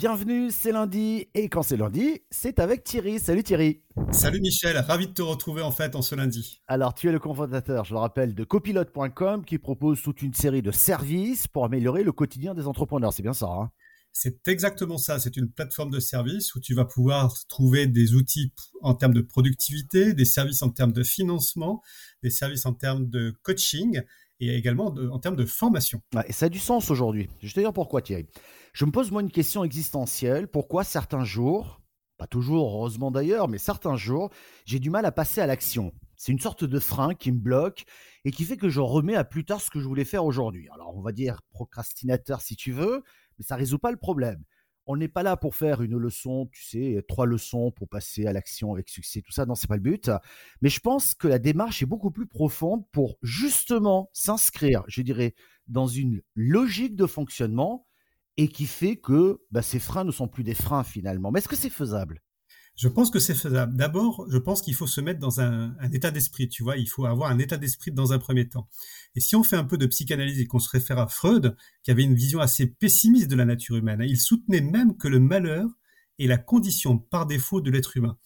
bienvenue, c'est lundi, et quand c'est lundi, c'est avec Thierry. Salut Thierry. Salut Michel, ravi de te retrouver en fait en ce lundi. Alors tu es le cofondateur, je le rappelle, de copilote.com qui propose toute une série de services pour améliorer le quotidien des entrepreneurs, c'est bien ça hein? C'est exactement ça. C'est une plateforme de services où tu vas pouvoir trouver des outils en termes de productivité, des services en termes de financement, des services en termes de coaching et également en termes de formation. et ça a du sens aujourd'hui. Je vais te dire pourquoi Thierry. Je me pose moi une question existentielle. Pourquoi certains jours, pas toujours heureusement d'ailleurs, mais certains jours, j'ai du mal à passer à l'action? C'est une sorte de frein qui me bloque et qui fait que je remets à plus tard ce que je voulais faire aujourd'hui. Alors on va dire procrastinateur si tu veux, mais ça résout pas le problème. On n'est pas là pour faire une leçon, tu sais, trois leçons pour passer à l'action avec succès, tout ça. Non, c'est pas le but. Mais je pense que la démarche est beaucoup plus profonde pour justement s'inscrire, je dirais, dans une logique de fonctionnement et qui fait que bah, ces freins ne sont plus des freins finalement. Mais est-ce que c'est faisable? Je pense que c'est faisable. D'abord, je pense qu'il faut se mettre dans un, état d'esprit, tu vois, il faut avoir un état d'esprit dans un premier temps. Et si on fait un peu de psychanalyse et qu'on se réfère à Freud, qui avait une vision assez pessimiste de la nature humaine, hein, il soutenait même que le malheur est la condition par défaut de l'être humain.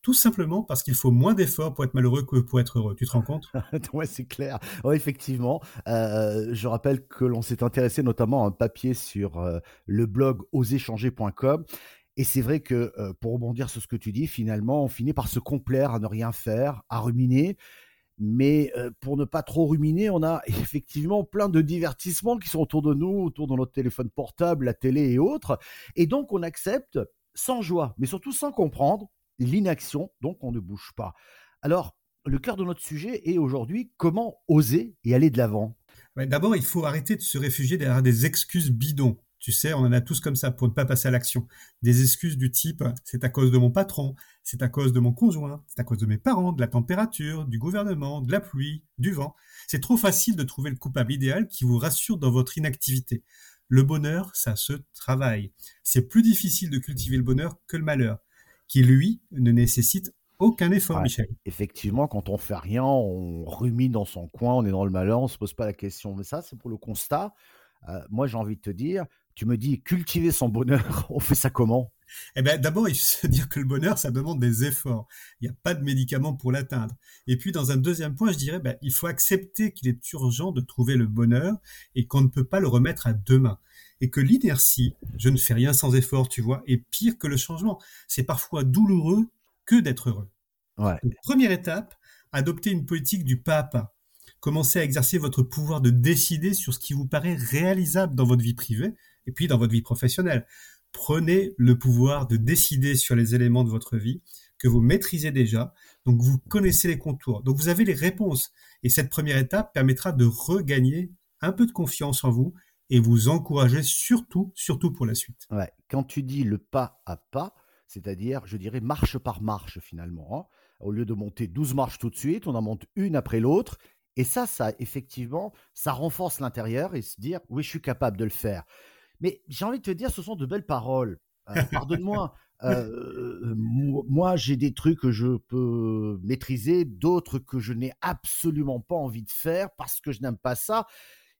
Tout simplement parce qu'il faut moins d'efforts pour être malheureux que pour être heureux. Tu te rends compte? Ouais, c'est clair. Ouais, effectivement. Euh, je rappelle que l'on s'est intéressé notamment à un papier sur euh, le blog oserchanger.com et c'est vrai que pour rebondir sur ce que tu dis, finalement, on finit par se complaire à ne rien faire, à ruminer. Mais pour ne pas trop ruminer, on a effectivement plein de divertissements qui sont autour de nous, autour de notre téléphone portable, la télé et autres. Et donc, on accepte sans joie, mais surtout sans comprendre l'inaction, donc on ne bouge pas. Alors, le cœur de notre sujet est aujourd'hui comment oser et aller de l'avant? D'abord, il faut arrêter de se réfugier derrière des excuses bidons. Tu sais, on en a tous comme ça pour ne pas passer à l'action. Des excuses du type c'est à cause de mon patron, c'est à cause de mon conjoint, c'est à cause de mes parents, de la température, du gouvernement, de la pluie, du vent. C'est trop facile de trouver le coupable idéal qui vous rassure dans votre inactivité. Le bonheur, ça se travaille. C'est plus difficile de cultiver le bonheur que le malheur, qui lui ne nécessite aucun effort, Michel. Effectivement, quand on fait rien, on rumine dans son coin, on est dans le malheur, on se pose pas la question. Mais ça, c'est pour le constat. Euh, moi, j'ai envie de te dire, tu me dis cultiver son bonheur, on fait ça comment? Eh ben, d'abord, il faut se dire que le bonheur, ça demande des efforts. Il n'y a pas de médicaments pour l'atteindre. Et puis, dans un deuxième point, je dirais, ben, il faut accepter qu'il est urgent de trouver le bonheur et qu'on ne peut pas le remettre à demain. Et que l'inertie, je ne fais rien sans effort, tu vois, est pire que le changement. C'est parfois douloureux que d'être heureux. Ouais. première étape, adopter une politique du pas à pas. Commencez à exercer votre pouvoir de décider sur ce qui vous paraît réalisable dans votre vie privée et puis dans votre vie professionnelle. Prenez le pouvoir de décider sur les éléments de votre vie que vous maîtrisez déjà, donc vous connaissez les contours, donc vous avez les réponses. Et cette première étape permettra de regagner un peu de confiance en vous et vous encourager surtout, surtout pour la suite. Quand tu dis le pas à pas, c'est-à-dire, je dirais, marche par marche finalement. Hein. Au lieu de monter 12 marches tout de suite, on en monte une après l'autre. Et ça, ça, effectivement, ça renforce l'intérieur et se dire, oui, je suis capable de le faire. Mais j'ai envie de te dire, ce sont de belles paroles. Euh, pardonne-moi. Euh, moi, j'ai des trucs que je peux maîtriser, d'autres que je n'ai absolument pas envie de faire parce que je n'aime pas ça.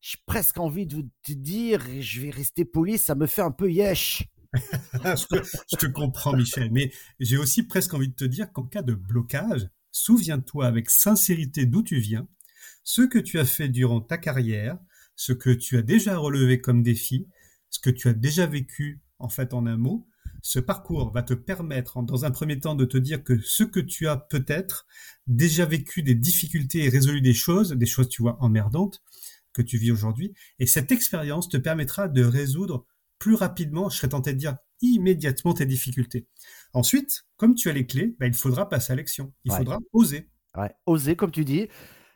J'ai presque envie de te dire, je vais rester poli, ça me fait un peu yesh. je, te, je, te, comprends, Michel, mais j'ai aussi presque envie de te dire qu'en cas de blocage, souviens-toi avec sincérité d'où tu viens, ce que tu as fait durant ta carrière, ce que tu as déjà relevé comme défi, ce que tu as déjà vécu, en fait, en un mot, ce parcours va te permettre, dans un premier temps, de te dire que ce que tu as peut-être déjà vécu des difficultés et résolu des choses, des choses, tu vois, emmerdantes, que tu vis aujourd'hui, et cette expérience te permettra de résoudre plus rapidement, je serais tenté de dire immédiatement tes difficultés. Ensuite, comme tu as les clés, bah, il faudra passer à l'action. Il faudra oser. Ouais, oser, comme tu dis.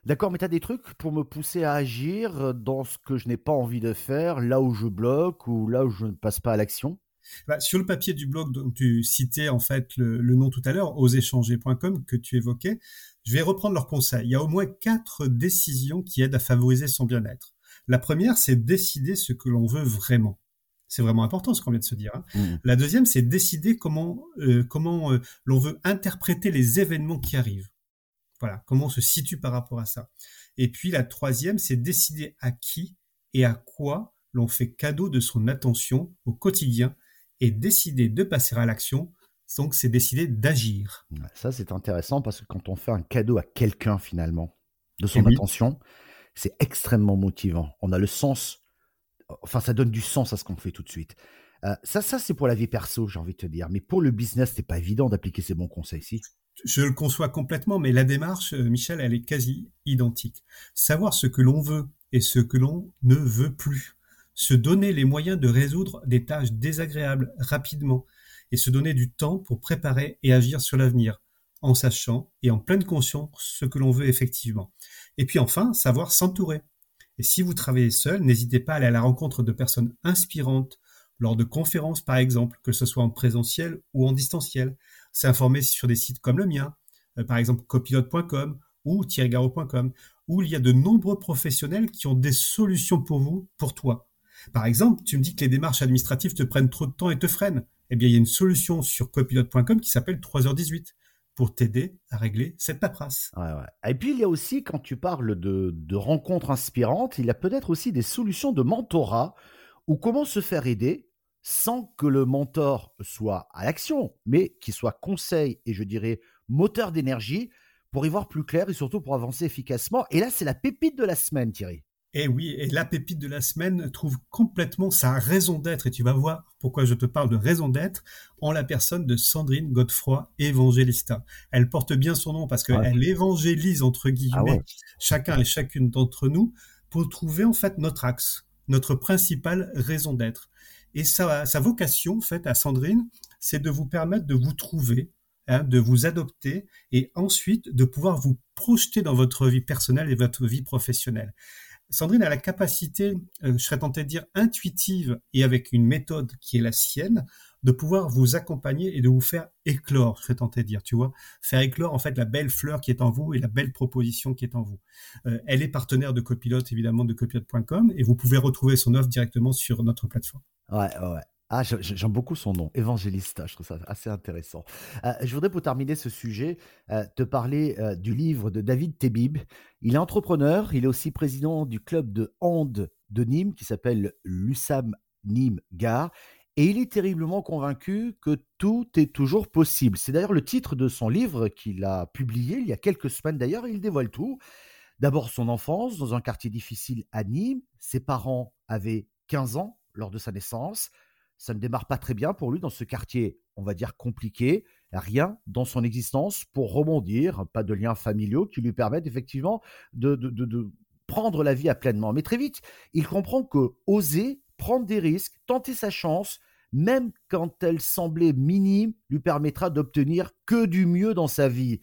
D'accord, mais tu as des trucs pour me pousser à agir dans ce que je n'ai pas envie de faire, là où je bloque ou là où je ne passe pas à l'action? Bah, Sur le papier du blog dont tu citais en fait le, nom tout à l'heure, oséchanger.com que tu évoquais, je vais reprendre leurs conseils. Il y a au moins quatre décisions qui aident à favoriser son bien-être. La première, c'est décider ce que l'on veut vraiment. C'est vraiment important ce qu'on vient de se dire. Hein. Mmh. La deuxième, c'est décider comment, euh, comment euh, l'on veut interpréter les événements qui arrivent. Voilà, comment on se situe par rapport à ça. Et puis la troisième, c'est décider à qui et à quoi l'on fait cadeau de son attention au quotidien Et décider de passer à l'action, donc c'est décider d'agir. Ça, c'est intéressant parce que quand on fait un cadeau à quelqu'un, finalement, de son eh attention, c'est extrêmement motivant. On a le sens, enfin, ça donne du sens à ce qu'on fait tout de suite. Euh, ça, ça c'est pour la vie perso, j'ai envie de te dire. Mais pour le business, c'est pas évident d'appliquer ces bons conseils ici. Je le conçois complètement, mais la démarche, euh, Michel, elle est quasi identique. Savoir ce que l'on veut et ce que l'on ne veut plus. Se donner les moyens de résoudre des tâches désagréables rapidement et se donner du temps pour préparer et agir sur l'avenir, en sachant et en pleine conscience ce que l'on veut effectivement. Et puis enfin, savoir s'entourer. Et si vous travaillez seul, n'hésitez pas à aller à la rencontre de personnes inspirantes, lors de conférences par exemple, que ce soit en présentiel ou en distanciel. S'informer sur des sites comme le mien, euh, par exemple copilote.com ou thierrygaro.com, où il y a de nombreux professionnels qui ont des solutions pour vous, pour toi. Par exemple, tu me dis que les démarches administratives te prennent trop de temps et te freinent. Eh bien, il y a une solution sur copilote.com qui s'appelle 3h18 pour t'aider à régler cette paperasse. Et puis il y a aussi, quand tu parles de, de rencontres inspirantes, il y a peut-être aussi des solutions de mentorat ou comment se faire aider sans que le mentor soit à l'action, mais qu'il soit conseil et je dirais moteur d'énergie pour y voir plus clair et surtout pour avancer efficacement. Et là, c'est la pépite de la semaine, Thierry. Et eh oui, et la pépite de la semaine trouve complètement sa raison d'être, et tu vas voir pourquoi je te parle de raison d'être, en la personne de Sandrine Godefroy Évangélista. Elle porte bien son nom parce qu'elle évangélise, entre guillemets, ah chacun et chacune d'entre nous pour trouver en fait notre axe, notre principale raison d'être. Et sa, vocation, en fait, à Sandrine, c'est de vous permettre de vous trouver, hein, de vous adopter et ensuite de pouvoir vous projeter dans votre vie personnelle et votre vie professionnelle. Sandrine a la capacité, euh, je serais tenté de dire intuitive et avec une méthode qui est la sienne, de pouvoir vous accompagner et de vous faire éclore, je serais tenté de dire, tu vois, faire éclore en fait la belle fleur qui est en vous et la belle proposition qui est en vous. Euh, elle est partenaire de Copilote, évidemment, de copilote.com et vous pouvez retrouver son offre directement sur notre plateforme. Ouais, ouais. Ah, j'aime beaucoup son nom, évangéliste. Je trouve ça assez intéressant. Euh, je voudrais, pour terminer ce sujet, euh, te parler euh, du livre de David Tebib. Il est entrepreneur, il est aussi président du club de hand de Nîmes qui s'appelle l'USAM Nîmes Gare. Et il est terriblement convaincu que tout est toujours possible. C'est d'ailleurs le titre de son livre qu'il a publié il y a quelques semaines d'ailleurs. Il dévoile tout. D'abord son enfance dans un quartier difficile à Nîmes. Ses parents avaient 15 ans lors de sa naissance ça ne démarre pas très bien pour lui dans ce quartier, on va dire compliqué. Rien dans son existence pour rebondir, pas de liens familiaux qui lui permettent effectivement de, prendre la vie à pleinement. Mais très vite, il comprend que oser prendre des risques, tenter sa chance, même quand elle semblait minime, lui permettra d'obtenir que du mieux dans sa vie.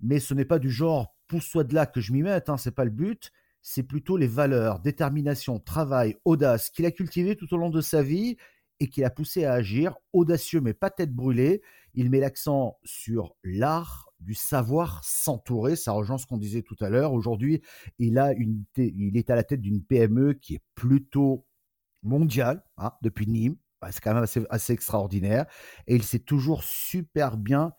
Mais ce n'est pas du genre pousse-toi de là que je m'y mette, hein, c'est pas le but. C'est plutôt les valeurs, détermination, travail, audace qu'il a cultivé tout au long de sa vie et qui l'a poussé à agir, audacieux mais pas tête brûlée. Il met l'accent sur l'art du savoir s'entourer. Ça rejoint ce qu'on disait tout à l'heure. Aujourd'hui, il, il est à la tête d'une PME qui est plutôt mondiale, hein, depuis Nîmes. C'est quand même assez, assez, extraordinaire. Et il s'est toujours super bien,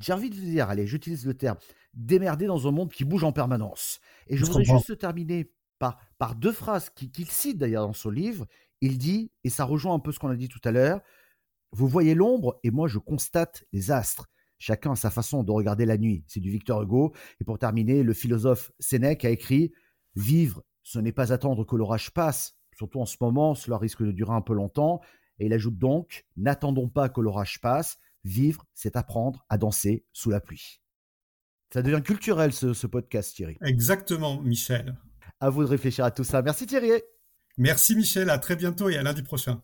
j'ai envie de dire, allez, j'utilise le terme, démerdé dans un monde qui bouge en permanence. Et je, voudrais juste terminer par, par deux phrases qu'il cite d'ailleurs dans son livre il dit, et ça rejoint un peu ce qu'on a dit tout à l'heure, vous voyez l'ombre et moi je constate les astres. Chacun a sa façon de regarder la nuit. C'est du Victor Hugo. Et pour terminer, le philosophe Sénèque a écrit Vivre, ce n'est pas attendre que l'orage passe. Surtout en ce moment, cela risque de durer un peu longtemps. Et il ajoute donc N'attendons pas que l'orage passe. Vivre, c'est apprendre à danser sous la pluie. Ça devient culturel ce, ce podcast, Thierry. Exactement, Michel. À vous de réfléchir à tout ça. Merci Thierry. Merci Michel, à très bientôt et à lundi prochain.